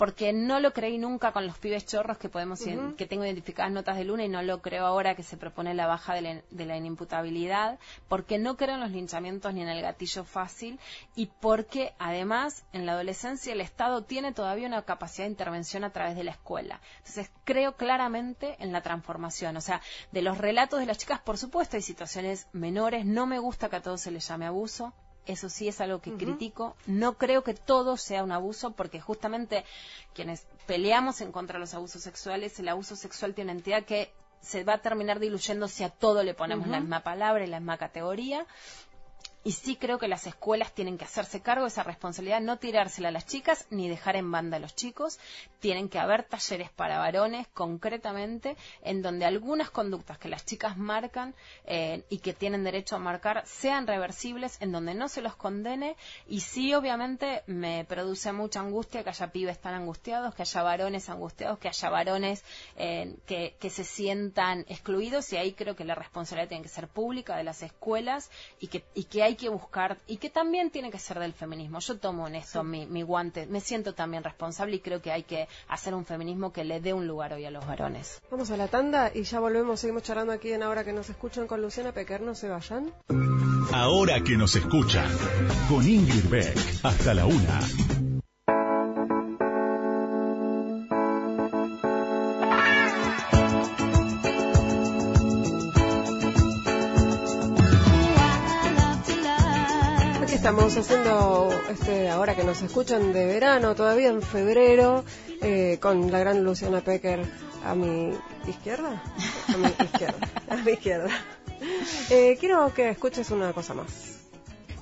porque no lo creí nunca con los pibes chorros que podemos que tengo identificadas notas de luna y no lo creo ahora que se propone la baja de la, de la, inimputabilidad, porque no creo en los linchamientos ni en el gatillo fácil y porque además en la adolescencia el Estado tiene todavía una capacidad de intervención a través de la escuela. Entonces creo claramente en la transformación, o sea, de los relatos de las chicas, por supuesto hay situaciones menores, no me gusta que a todos se les llame abuso, eso sí es algo que critico. No creo que todo sea un abuso, porque justamente quienes peleamos en contra de los abusos sexuales, el abuso sexual tiene una entidad que se va a terminar diluyendo si a todo le ponemos la misma palabra y la misma categoría. Y sí creo que las escuelas tienen que hacerse cargo de esa responsabilidad, no tirársela a las chicas ni dejar en banda a los chicos. Tienen que haber talleres para varones, concretamente, en donde algunas conductas que las chicas marcan eh, y que tienen derecho a marcar sean reversibles, en donde no se los condene. Y sí, obviamente, me produce mucha angustia que haya pibes tan angustiados, que haya varones angustiados, que haya varones eh, que, que se sientan excluidos. Y ahí creo que la responsabilidad tiene que ser pública de las escuelas y que, y que hay hay que buscar y que también tiene que ser del feminismo. Yo tomo en esto mi, mi guante, me siento también responsable y creo que hay que hacer un feminismo que le dé un lugar hoy a los varones. Vamos a la tanda y ya volvemos, seguimos charlando aquí en Ahora que nos escuchan con Luciana Pequer, no se vayan. Ahora que nos escuchan, con Ingrid Beck, hasta la una. Estamos haciendo, este, ahora que nos escuchan de verano, todavía en febrero, eh, con la gran Luciana Pecker a mi izquierda. A mi izquierda. A mi izquierda. Eh, quiero que escuches una cosa más.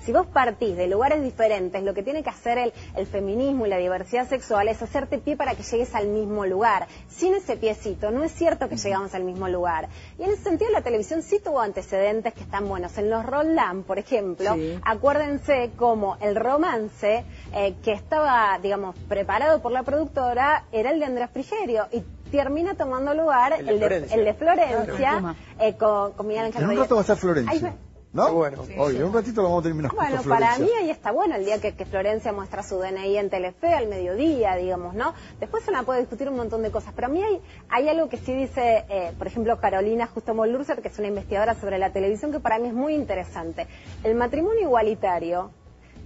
Si vos partís de lugares diferentes, lo que tiene que hacer el, el, feminismo y la diversidad sexual es hacerte pie para que llegues al mismo lugar. Sin ese piecito, no es cierto que llegamos al mismo lugar. Y en ese sentido, la televisión sí tuvo antecedentes que están buenos. En los Roland, por ejemplo, sí. acuérdense como el romance eh, que estaba, digamos, preparado por la productora era el de Andrés Frigerio. Y termina tomando lugar el de, el de, el de Florencia claro. eh, con, con Miguel Ángel En un rato va a ser Florencia. Ahí, ¿No? bueno, sí, Oye, sí. un ratito lo vamos a terminar. Bueno, para mí ahí está bueno el día que, que, Florencia muestra su DNI en Telefe al mediodía, digamos, ¿no? Después se la puede discutir un montón de cosas, pero a mí hay, hay algo que sí dice, eh, por ejemplo, Carolina Justo Mollurser, que es una investigadora sobre la televisión, que para mí es muy interesante. El matrimonio igualitario,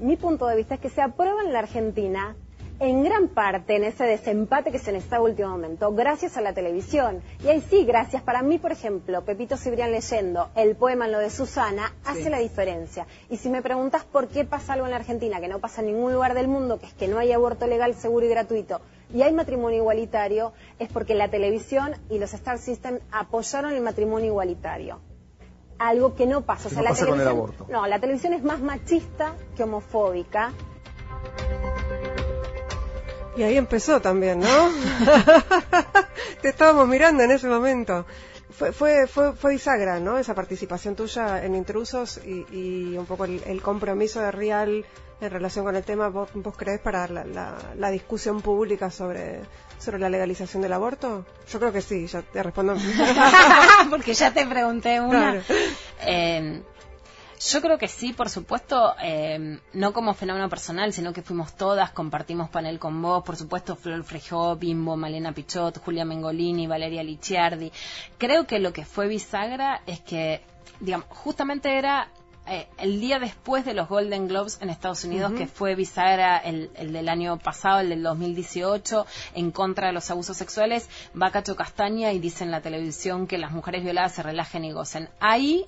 mi punto de vista es que se aprueba en la Argentina en gran parte en ese desempate que se necesita último momento, gracias a la televisión. Y ahí sí, gracias. Para mí, por ejemplo, Pepito Cibrián leyendo el poema en lo de Susana hace sí. la diferencia. Y si me preguntas por qué pasa algo en la Argentina que no pasa en ningún lugar del mundo, que es que no hay aborto legal, seguro y gratuito, y hay matrimonio igualitario, es porque la televisión y los Star System apoyaron el matrimonio igualitario algo que no pasa. O sea, no la pasa televisión, con el aborto. No, la televisión es más machista que homofóbica. Y ahí empezó también, ¿no? Te estábamos mirando en ese momento. Fue, fue, fue, fue bisagra, ¿no? Esa participación tuya en Intrusos y, y un poco el, el, compromiso de Real en relación con el tema, ¿vos, vos crees para la, la, la, discusión pública sobre, sobre la legalización del aborto? Yo creo que sí, ya te respondo. Porque ya te pregunté una. Claro. Eh, yo creo que sí, por supuesto, eh, no como fenómeno personal, sino que fuimos todas, compartimos panel con vos, por supuesto, Flor Frejó, Bimbo, Malena Pichot, Julia Mengolini, Valeria Licciardi. Creo que lo que fue bisagra es que, digamos, justamente era eh, el día después de los Golden Globes en Estados Unidos, uh -huh. que fue bisagra el, el, del año pasado, el del 2018, en contra de los abusos sexuales, va Cacho Castaña y dice en la televisión que las mujeres violadas se relajen y gocen. Ahí,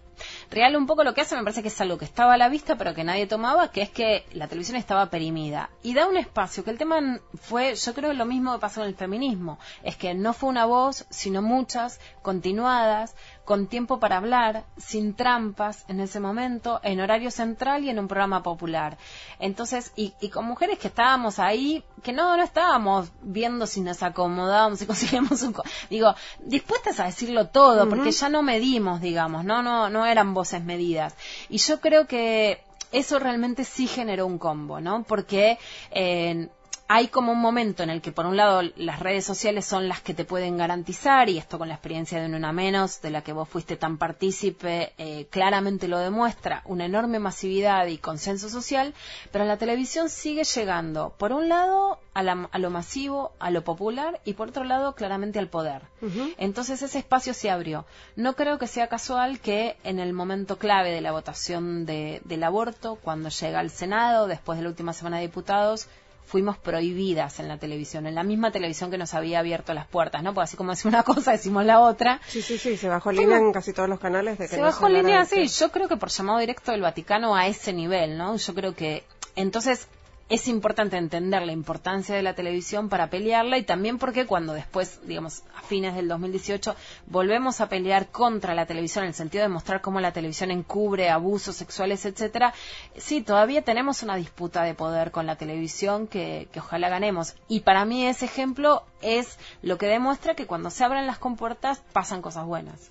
Real un poco lo que hace, me parece que es algo que estaba a la vista, pero que nadie tomaba, que es que la televisión estaba perimida. Y da un espacio, que el tema fue, yo creo, lo mismo que pasó en el feminismo, es que no fue una voz, sino muchas, continuadas, con tiempo para hablar, sin trampas en ese momento, en horario central y en un programa popular. Entonces, y, y con mujeres que estábamos ahí, que no, no estábamos viendo si nos acomodábamos, si conseguíamos un... Digo, dispuestas a decirlo todo, uh -huh. porque ya no medimos, digamos, no, no, no eran voces medidas. Y yo creo que eso realmente sí generó un combo, ¿no? Porque... Eh, hay como un momento en el que, por un lado, las redes sociales son las que te pueden garantizar, y esto con la experiencia de Una Menos, de la que vos fuiste tan partícipe, eh, claramente lo demuestra, una enorme masividad y consenso social, pero la televisión sigue llegando, por un lado, a, la, a lo masivo, a lo popular, y por otro lado, claramente al poder. Uh -huh. Entonces ese espacio se abrió. No creo que sea casual que en el momento clave de la votación de, del aborto, cuando llega al Senado, después de la última semana de diputados, fuimos prohibidas en la televisión, en la misma televisión que nos había abierto las puertas, ¿no? Porque así como decimos una cosa, decimos la otra. Sí, sí, sí, se bajó línea en casi todos los canales. De que se no bajó línea, sí, yo creo que por llamado directo del Vaticano a ese nivel, ¿no? Yo creo que, entonces, es importante entender la importancia de la televisión para pelearla y también porque cuando después, digamos, a fines del 2018, volvemos a pelear contra la televisión en el sentido de mostrar cómo la televisión encubre abusos sexuales, etcétera, sí, todavía tenemos una disputa de poder con la televisión que, que ojalá ganemos. Y para mí ese ejemplo es lo que demuestra que cuando se abren las compuertas pasan cosas buenas.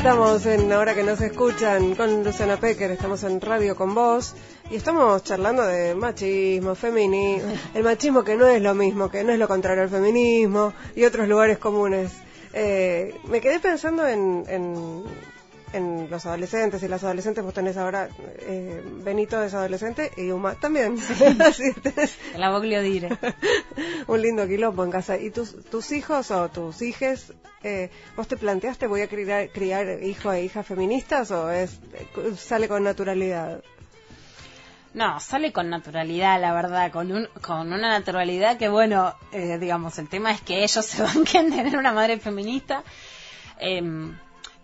Estamos en Ahora que nos escuchan con Luciana Pecker, estamos en Radio con vos y estamos charlando de machismo, feminismo, el machismo que no es lo mismo, que no es lo contrario al feminismo y otros lugares comunes. Eh, me quedé pensando en, en, en, los adolescentes y las adolescentes. Vos tenés ahora, eh, Benito es adolescente y Uma también. La voglio dire. Un lindo quilombo en casa. ¿Y tus, tus hijos o tus hijes, eh, vos te planteaste voy a criar, criar hijo e hija feministas o es sale con naturalidad? No, sale con naturalidad, la verdad, con, un, con una naturalidad que, bueno, eh, digamos, el tema es que ellos se a tener una madre feminista. Eh,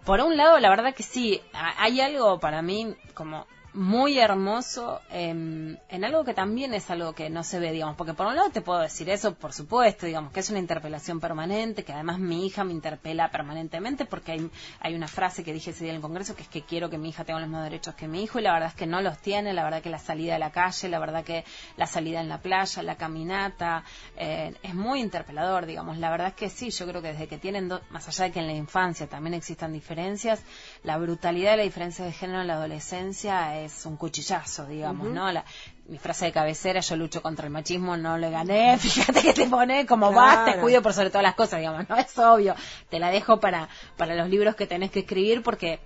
por un lado, la verdad que sí, hay algo para mí como muy hermoso en algo que también es algo que no se ve, digamos, porque por un lado te puedo decir eso, por supuesto, digamos, que es una interpelación permanente, que además mi hija me interpela permanentemente porque hay, hay una frase que dije ese día en el Congreso que es que quiero que mi hija tenga los mismos derechos que mi hijo y la verdad es que no los tiene, la verdad que la salida a la calle, la verdad que la salida en la playa, la caminata, eh, es muy interpelador, digamos, la verdad es que sí, yo creo que desde que tienen, más allá de que en la infancia también existan diferencias, la brutalidad de la diferencia de género en la adolescencia es un cuchillazo, digamos, ¿no? La, mi frase de cabecera, yo lucho contra el machismo, no le gané, fíjate que te pone como vas, te cuido por sobre todas las cosas, digamos, no es obvio, te la dejo para, para los libros que tenés que escribir porque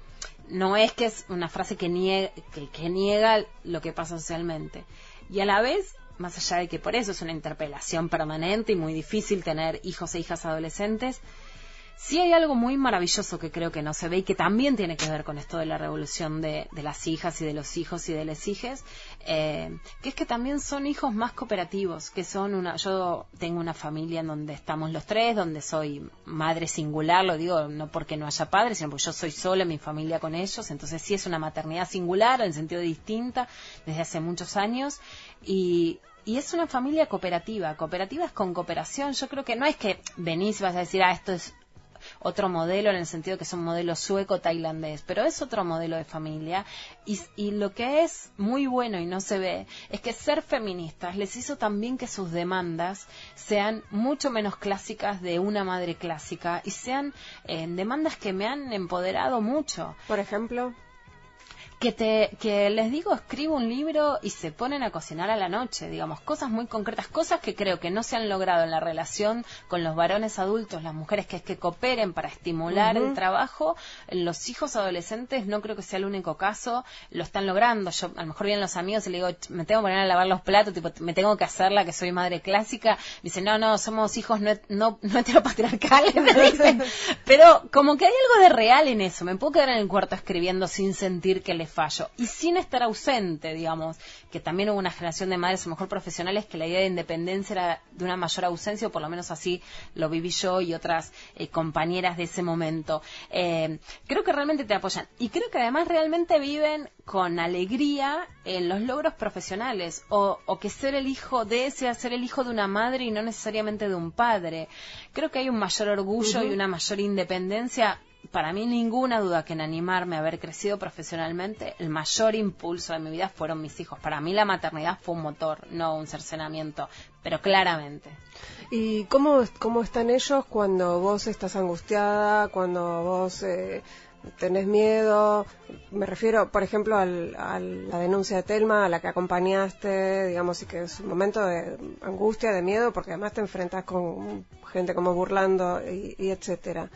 no es que es una frase que niega, que, que niega lo que pasa socialmente. Y a la vez, más allá de que por eso es una interpelación permanente y muy difícil tener hijos e hijas adolescentes, Sí hay algo muy maravilloso que creo que no se ve y que también tiene que ver con esto de la revolución de, las hijas y de los hijos y de las hijes, eh, que es que también son hijos más cooperativos, que son una, yo tengo una familia en donde estamos los tres, donde soy madre singular, lo digo no porque no haya padres, sino porque yo soy sola en mi familia con ellos, entonces sí es una maternidad singular en sentido distinta desde hace muchos años y, y es una familia cooperativa. Cooperativa es con cooperación. Yo creo que no es que venís y vas a decir, ah, esto es otro modelo en el sentido que es un modelo sueco-tailandés, pero es otro modelo de familia y, y lo que es muy bueno y no se ve es que ser feministas les hizo también que sus demandas sean mucho menos clásicas de una madre clásica y sean eh, demandas que me han empoderado mucho. Por ejemplo que te que les digo escribo un libro y se ponen a cocinar a la noche digamos cosas muy concretas cosas que creo que no se han logrado en la relación con los varones adultos las mujeres que es que cooperen para estimular el trabajo los hijos adolescentes no creo que sea el único caso lo están logrando. Yo a lo mejor vienen los amigos y le digo me tengo que poner a lavar los platos tipo me tengo que hacerla que soy madre clásica dicen no no somos hijos no no, no heteropatriarcales me dicen. Pero como que hay algo de real en eso me puedo quedar en el cuarto escribiendo sin sentir que les fallo. Y sin estar ausente, digamos, que también hubo una generación de madres, a lo mejor profesionales, que la idea de independencia era de una mayor ausencia, o por lo menos así lo viví yo y otras eh, compañeras de ese momento. Eh, creo que realmente te apoyan. Y creo que además realmente viven con alegría en los logros profesionales, o, que ser el hijo de sea ser el hijo de una madre y no necesariamente de un padre. Creo que hay un mayor orgullo y una mayor independencia para mí ninguna duda que en animarme a haber crecido profesionalmente, el mayor impulso de mi vida fueron mis hijos. Para mí la maternidad fue un motor, no un cercenamiento, pero claramente. ¿Y cómo, cómo están ellos cuando vos estás angustiada, cuando vos eh, tenés miedo? Me refiero, por ejemplo, a la denuncia de Telma, a la que acompañaste, digamos, y que es un momento de angustia, de miedo, porque además te enfrentas con gente como burlando y, y etcétera.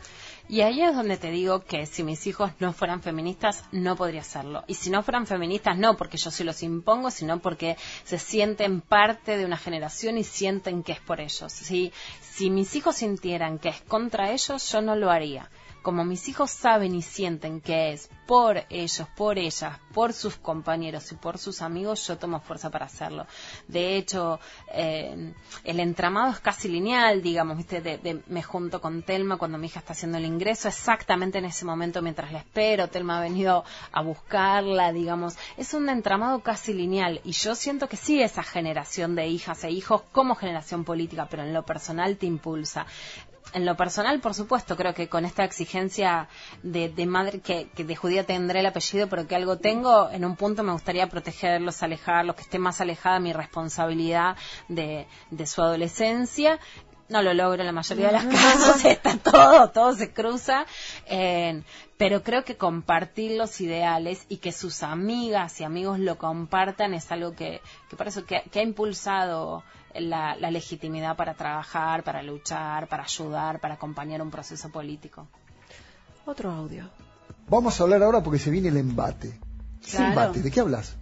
Y ahí es donde te digo que si mis hijos no fueran feministas, no podría hacerlo. Y si no fueran feministas, no porque yo se los impongo, sino porque se sienten parte de una generación y sienten que es por ellos. Si, si mis hijos sintieran que es contra ellos, yo no lo haría como mis hijos saben y sienten que es por ellos, por ellas, por sus compañeros y por sus amigos, yo tomo fuerza para hacerlo. De hecho, eh, el entramado es casi lineal, digamos, ¿viste? De, me junto con Telma cuando mi hija está haciendo el ingreso, exactamente en ese momento mientras la espero, Telma ha venido a buscarla, digamos, es un entramado casi lineal y yo siento que sí esa generación de hijas e hijos como generación política, pero en lo personal te impulsa en lo personal, por supuesto, creo que con esta exigencia de, madre, que, de judía tendré el apellido, pero que algo tengo, en un punto me gustaría protegerlos, alejarlos, que esté más alejada mi responsabilidad de, de su adolescencia no lo logro en la mayoría de las casos, está todo, todo se cruza. Eh, pero creo que compartir los ideales y que sus amigas y amigos lo compartan es algo que, que por eso que, ha impulsado la, la, legitimidad para trabajar, para luchar, para ayudar, para acompañar un proceso político. Otro audio. Vamos a hablar ahora porque se viene el embate. ¿Qué embate? ¿De qué hablas?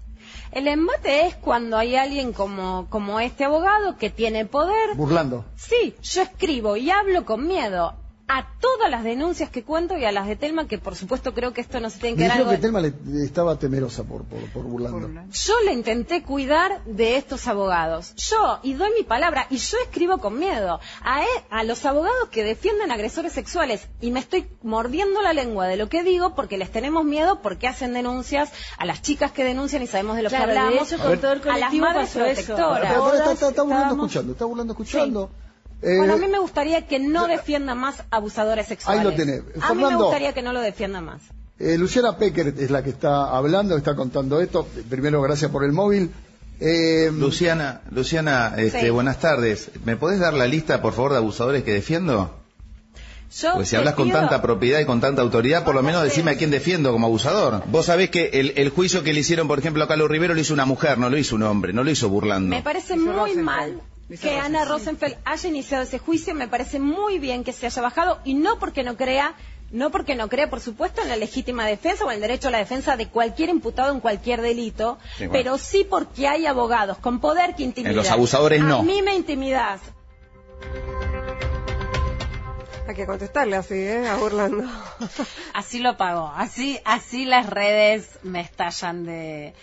El embate es cuando hay alguien como, como este abogado que tiene poder. Burlando. Sí, yo escribo y hablo con miedo a todas las denuncias que cuento y a las de Telma, que por supuesto creo que esto no se tiene que dar. que Telma le, estaba temerosa por, por, burlando. Yo le intenté cuidar de estos abogados. Yo, y doy mi palabra, y yo escribo con miedo a, e, a los abogados que defienden agresores sexuales. Y me estoy mordiendo la lengua de lo que digo porque les tenemos miedo porque hacen denuncias a las chicas que denuncian y sabemos de lo que hablamos. a, las madres protectoras. Está, está, burlando escuchando, está burlando escuchando. Eh, bueno, a mí me gustaría que no defienda más abusadores sexuales. Ahí lo tenés. a mí me gustaría que no lo defienda más. Eh, Luciana Pecker es la que está hablando, está contando esto. Primero, gracias por el móvil. Eh, Luciana, Luciana, este, buenas tardes. ¿Me podés dar la lista, por favor, de abusadores que defiendo? Yo Porque si hablas con tanta propiedad y con tanta autoridad, por lo menos decime a quién defiendo como abusador. Vos sabés que el, el, juicio que le hicieron, por ejemplo, a Carlos Rivero lo hizo una mujer, no lo hizo un hombre, no lo hizo burlando. Me parece muy mal que Ana Rosenfeld haya iniciado ese juicio. Me parece muy bien que se haya bajado y no porque no crea no porque no crea, por supuesto, en la legítima defensa o en el derecho a la defensa de cualquier imputado en cualquier delito, pero sí porque hay abogados con poder que intimidan. En los abusadores no. A mí me intimidas. Hay que contestarle así, ¿eh? A burlando. así lo pago. Así, así las redes me estallan de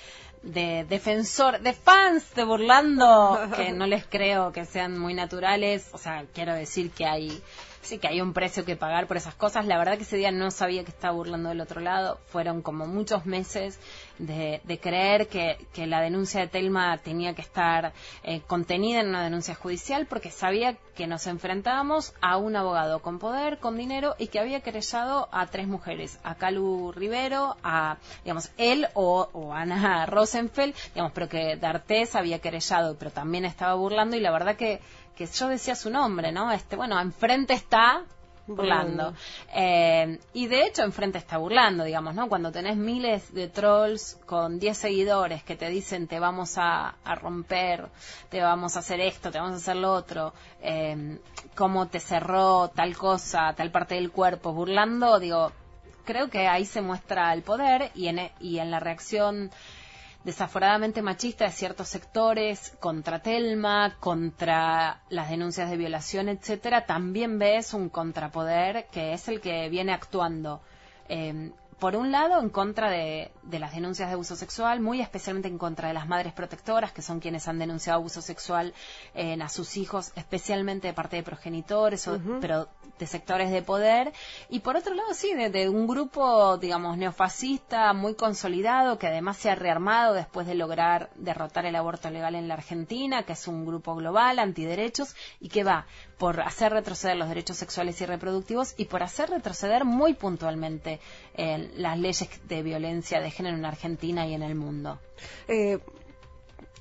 de defensor, de fans de Burlando, que no les creo que sean muy naturales. O sea, quiero decir que hay sí que hay un precio que pagar por esas cosas. La verdad que ese día no sabía que estaba burlando del otro lado. Fueron como muchos meses de, creer que, la denuncia de Telma tenía que estar eh, contenida en una denuncia judicial porque sabía que nos enfrentábamos a un abogado con poder, con dinero y que había querellado a tres mujeres, a Calu Rivero, a, digamos, él o, Ana Rosenfeld, digamos, pero que D'Artés había querellado, pero también estaba burlando y la verdad que que yo decía su nombre, ¿no? Este, bueno, enfrente está burlando. Eh, y de hecho, enfrente está burlando, digamos, ¿no? Cuando tenés miles de trolls con 10 seguidores que te dicen te vamos a, romper, te vamos a hacer esto, te vamos a hacer lo otro, eh, cómo te cerró tal cosa, tal parte del cuerpo, burlando, digo, creo que ahí se muestra el poder y en, y en la reacción desaforadamente machista de ciertos sectores, contra Telma, contra las denuncias de violación, etcétera, también ves un contrapoder que es el que viene actuando. Eh, por un lado, en contra de, las denuncias de abuso sexual, muy especialmente en contra de las madres protectoras, que son quienes han denunciado abuso sexual a sus hijos, especialmente de parte de progenitores, o, pero de sectores de poder. Y por otro lado, sí, de, un grupo, digamos, neofascista muy consolidado, que además se ha rearmado después de lograr derrotar el aborto legal en la Argentina, que es un grupo global, antiderechos, y que va por hacer retroceder los derechos sexuales y reproductivos y por hacer retroceder muy puntualmente eh, las leyes de violencia de género en Argentina y en el mundo. Eh,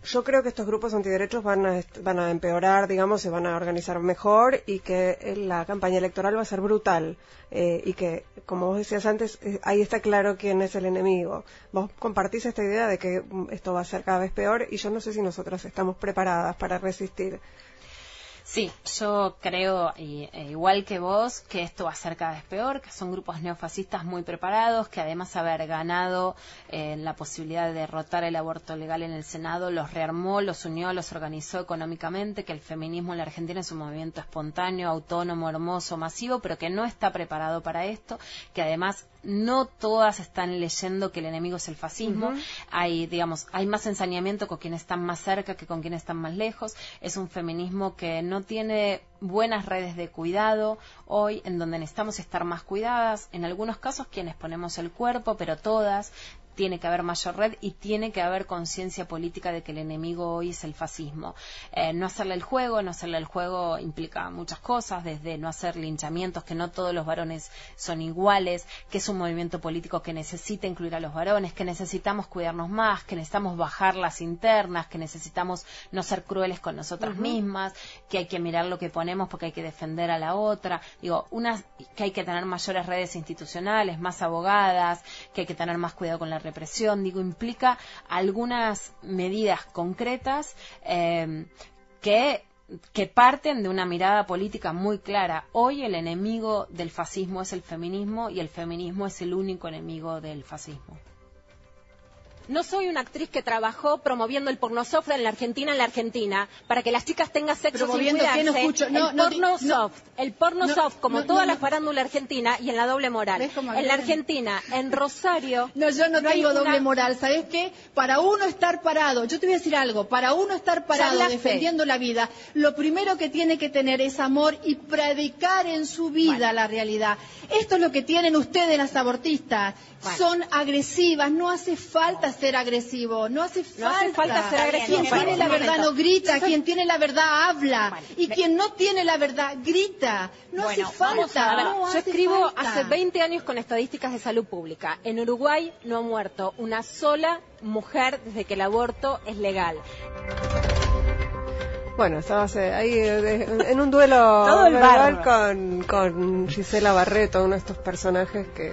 yo creo que estos grupos antiderechos van a, van a empeorar, digamos, se van a organizar mejor y que eh, la campaña electoral va a ser brutal y que, como vos decías antes, ahí está claro quién es el enemigo. Vos compartís esta idea de que mm, esto va a ser cada vez peor y yo no sé si nosotras estamos preparadas para resistir. Sí, yo creo, e igual que vos, que esto va a ser cada vez peor, que son grupos neofascistas muy preparados, que además haber ganado eh, la posibilidad de derrotar el aborto legal en el Senado, los rearmó, los unió, los organizó económicamente, que el feminismo en la Argentina es un movimiento espontáneo, autónomo, hermoso, masivo, pero que no está preparado para esto, que además no todas están leyendo que el enemigo es el fascismo. Hay, digamos, hay más ensañamiento con quienes están más cerca que con quienes están más lejos. Es un feminismo que no tiene buenas redes de cuidado hoy, en donde necesitamos estar más cuidadas. En algunos casos quienes ponemos el cuerpo, pero todas tiene que haber mayor red y tiene que haber conciencia política de que el enemigo hoy es el fascismo. Eh, no hacerle el juego, no hacerle el juego implica muchas cosas, desde no hacer linchamientos, que no todos los varones son iguales, que es un movimiento político que necesita incluir a los varones, que necesitamos cuidarnos más, que necesitamos bajar las internas, que necesitamos no ser crueles con nosotras mismas, que hay que mirar lo que ponemos porque hay que defender a la otra. Digo, una, que hay que tener mayores redes institucionales, más abogadas, que hay que tener más cuidado con la represión, digo, implica algunas medidas concretas eh, que que parten de una mirada política muy clara. Hoy el enemigo del fascismo es el feminismo y el feminismo es el único enemigo del fascismo. No soy una actriz que trabajó promoviendo el porno soft en la Argentina, en la Argentina, para que las chicas tengan sexo sin cuidarse. No escucho, no, el porno soft, el porno soft, como toda la farándula argentina y en la doble moral. En la Argentina, en Rosario. No, yo no, tengo doble moral. ¿Sabes qué? Para uno estar parado, yo te voy a decir algo, para uno estar parado defendiendo la vida, lo primero que tiene que tener es amor y predicar en su vida la realidad. Esto es lo que tienen ustedes las abortistas. Son agresivas, no hace falta ser agresivo, no hace falta. ser agresivo. Quien tiene la verdad no grita, quien tiene la verdad habla y quien no tiene la verdad grita. No hace falta. Yo escribo hace 20 años con estadísticas de salud pública. En Uruguay no ha muerto una sola mujer desde que el aborto es legal. Bueno, estabas ahí eh, en un duelo con, con Gisela Barreto, uno de estos personajes que,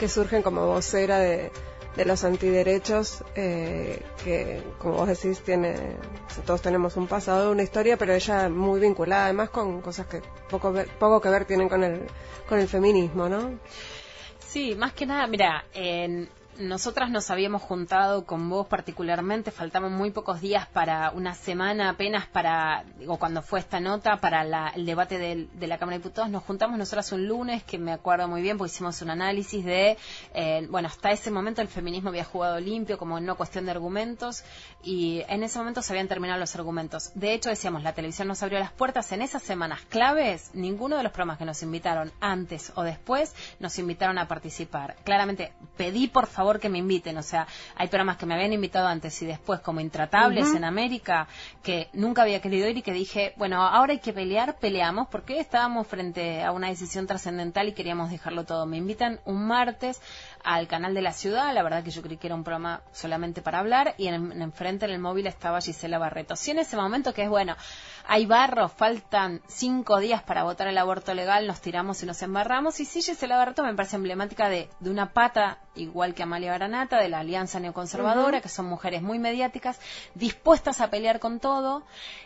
que surgen como vocera de, de los antiderechos, eh, que como vos decís, tiene, todos tenemos un pasado, una historia, pero ella muy vinculada además con cosas que poco, poco que ver tienen con el, con el feminismo, ¿no? Sí, más que nada, mira, en, nosotras nos habíamos juntado con vos particularmente, faltaban muy pocos días para una semana apenas para, digo, cuando fue esta nota, para el debate de, la Cámara de Diputados, nos juntamos nosotras un lunes, que me acuerdo muy bien, porque hicimos un análisis de, eh, bueno, hasta ese momento el feminismo había jugado limpio, como no cuestión de argumentos, y en ese momento se habían terminado los argumentos. De hecho, decíamos, la televisión nos abrió las puertas en esas semanas claves, ninguno de los programas que nos invitaron antes o después nos invitaron a participar. Claramente, pedí por favor favor que me inviten. O sea, hay programas que me habían invitado antes y después, como Intratables en América, que nunca había querido ir y que dije, bueno, ahora hay que pelear, peleamos, porque estábamos frente a una decisión trascendental y queríamos dejarlo todo. Me invitan un martes al canal de la ciudad, la verdad que yo creí que era un programa solamente para hablar, y en, enfrente en el móvil estaba Gisela Barreto. Si en ese momento que es bueno, hay barros, faltan cinco días para votar el aborto legal, nos tiramos y nos embarramos. Y sí, Gisela Barreto me parece emblemática de, de una pata, igual que Amalia Baranata, de la Alianza Neoconservadora, que son mujeres muy mediáticas, dispuestas a pelear con todo,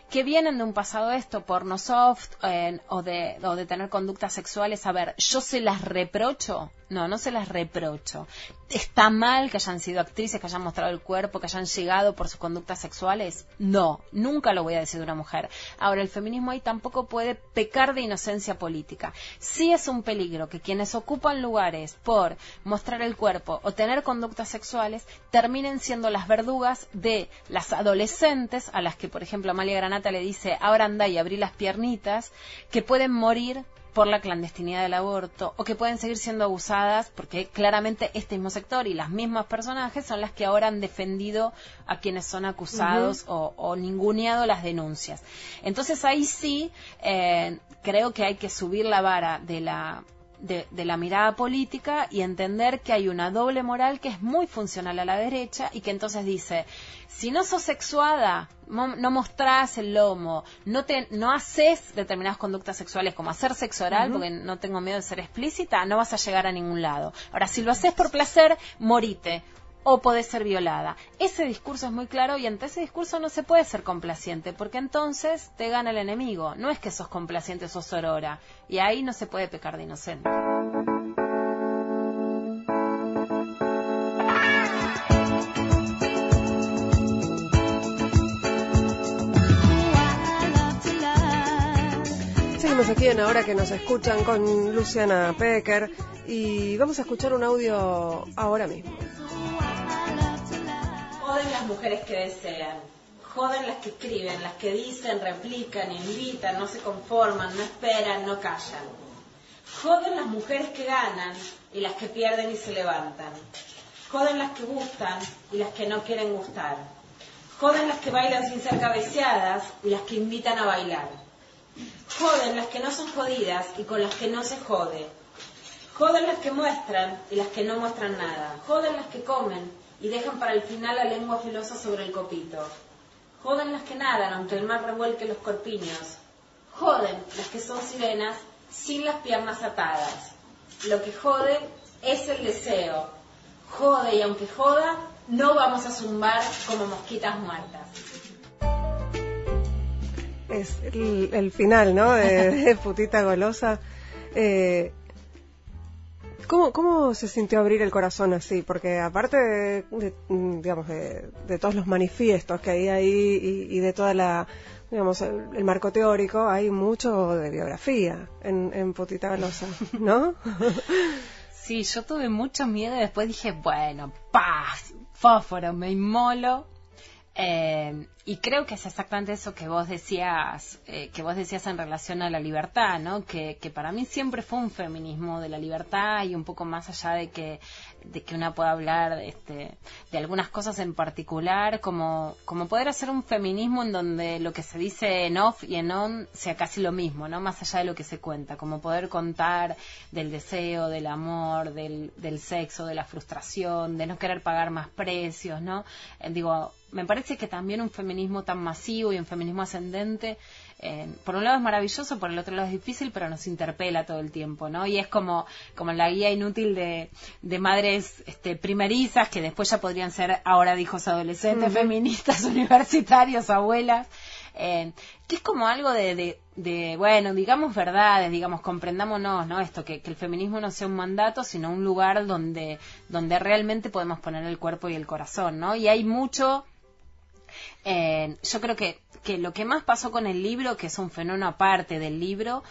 que vienen de un pasado esto, porno soft, eh, o, de, o de tener conductas sexuales. A ver, yo se las reprocho no, no se las reprocho. ¿Está mal que hayan sido actrices, que hayan mostrado el cuerpo, que hayan llegado por sus conductas sexuales? No, nunca lo voy a decir de una mujer. Ahora, el feminismo ahí tampoco puede pecar de inocencia política. Sí es un peligro que quienes ocupan lugares por mostrar el cuerpo o tener conductas sexuales terminen siendo las verdugas de las adolescentes a las que, por ejemplo, Amalia Granata le dice, ahora anda y abrí las piernitas, que pueden morir por la clandestinidad del aborto o que pueden seguir siendo abusadas porque claramente este mismo sector y las mismas personajes son las que ahora han defendido a quienes son acusados o, ninguneado las denuncias. Entonces ahí sí eh, creo que hay que subir la vara de la de, la mirada política y entender que hay una doble moral que es muy funcional a la derecha y que entonces dice, si no sos sexuada, no mostrás el lomo, no, te, no haces determinadas conductas sexuales como hacer sexo oral, porque no tengo miedo de ser explícita, no vas a llegar a ningún lado. Ahora, si lo haces por placer, morite o podés ser violada. Ese discurso es muy claro y ante ese discurso no se puede ser complaciente, porque entonces te gana el enemigo. No es que sos complaciente, sos sorora. Y ahí no se puede pecar de inocente. Seguimos aquí en Ahora que nos escuchan con Luciana Pecker y vamos a escuchar un audio ahora mismo joden las mujeres que desean, joden las que escriben, las que dicen, replican, invitan, no se conforman, no esperan, no callan. Joden las mujeres que ganan y las que pierden y se levantan. Joden las que gustan y las que no quieren gustar. Joden las que bailan sin ser cabeceadas y las que invitan a bailar. Joden las que no son jodidas y con las que no se jode. Joden las que muestran y las que no muestran nada. Joden las que comen y dejan para el final la lengua filosa sobre el copito. Joden las que nadan aunque el mar revuelque los corpiños. Joden las que son sirenas sin las piernas atadas. Lo que jode es el deseo. Jode y aunque joda, no vamos a zumbar como mosquitas muertas. Es el, final, ¿no? De, Putita Golosa. Eh, ¿Cómo, ¿Cómo se sintió abrir el corazón así? Porque aparte de, digamos, de, todos los manifiestos que hay ahí y, de toda la, digamos, el, marco teórico, hay mucho de biografía en, en Putita Golosa, ¿no? Sí, yo tuve mucho miedo y después dije, bueno, paz, fósforo, me inmolo. Eh, y creo que es exactamente eso que vos decías, eh, que vos decías en relación a la libertad, ¿no? Que, que, para mí siempre fue un feminismo de la libertad y un poco más allá de que, de que una pueda hablar este, de algunas cosas en particular, como, como poder hacer un feminismo en donde lo que se dice en off y en on sea casi lo mismo, ¿no? Más allá de lo que se cuenta, como poder contar del deseo, del amor, del, del sexo, de la frustración, de no querer pagar más precios, ¿no? Eh, digo, me parece que también un feminismo tan masivo y un feminismo ascendente, eh, por un lado es maravilloso, por el otro lado es difícil, pero nos interpela todo el tiempo, ¿no? Y es como, como la guía inútil de, de madres este, primerizas, que después ya podrían ser ahora hijos adolescentes, feministas, universitarios, abuelas. Eh, que es como algo de, de, bueno, digamos verdades, digamos, comprendámonos, ¿no? Esto, que, que, el feminismo no sea un mandato, sino un lugar donde, donde realmente podemos poner el cuerpo y el corazón, ¿no? Y hay mucho yo creo que, que lo que más pasó con el libro, que es un fenómeno aparte del libro,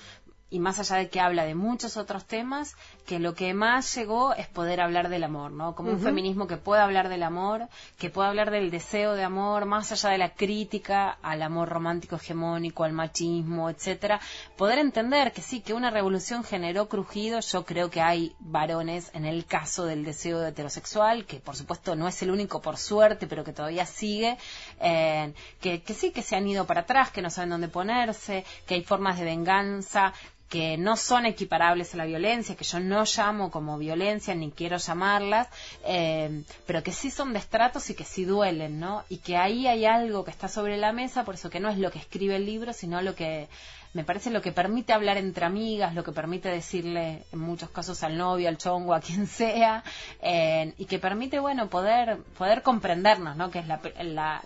y más allá de que habla de muchos otros temas, que lo que más llegó es poder hablar del amor, ¿no? Como un feminismo que pueda hablar del amor, que pueda hablar del deseo de amor, más allá de la crítica al amor romántico hegemónico, al machismo, etcétera, poder entender que sí, que una revolución generó crujido, yo creo que hay varones en el caso del deseo heterosexual, que por supuesto no es el único por suerte, pero que todavía sigue, eh, que, que sí, que se han ido para atrás, que no saben dónde ponerse, que hay formas de venganza, que no son equiparables a la violencia, que yo no llamo como violencia ni quiero llamarlas, eh, pero que sí son de estratos y que sí duelen, ¿no? Y que ahí hay algo que está sobre la mesa, por eso que no es lo que escribe el libro, sino lo que me parece lo que permite hablar entre amigas, lo que permite decirle en muchos casos al novio, al chongo, a quien sea, eh, y que permite, bueno, poder, poder comprendernos, ¿no? Que es la,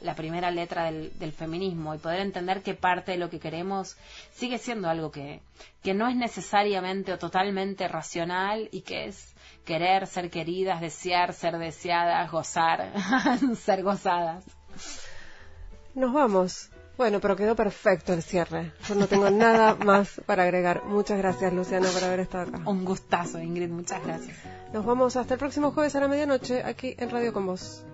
la, primera letra del, del, feminismo y poder entender que parte de lo que queremos sigue siendo algo que, que no es necesariamente o totalmente racional y que es querer, ser queridas, desear, ser deseadas, gozar, ser gozadas. Nos vamos. Bueno, pero quedó perfecto el cierre. Yo no tengo nada más para agregar. Muchas gracias, Luciana, por haber estado acá. Un gustazo, Ingrid. Muchas gracias. Nos vamos hasta el próximo jueves a la medianoche aquí en Radio con Vos.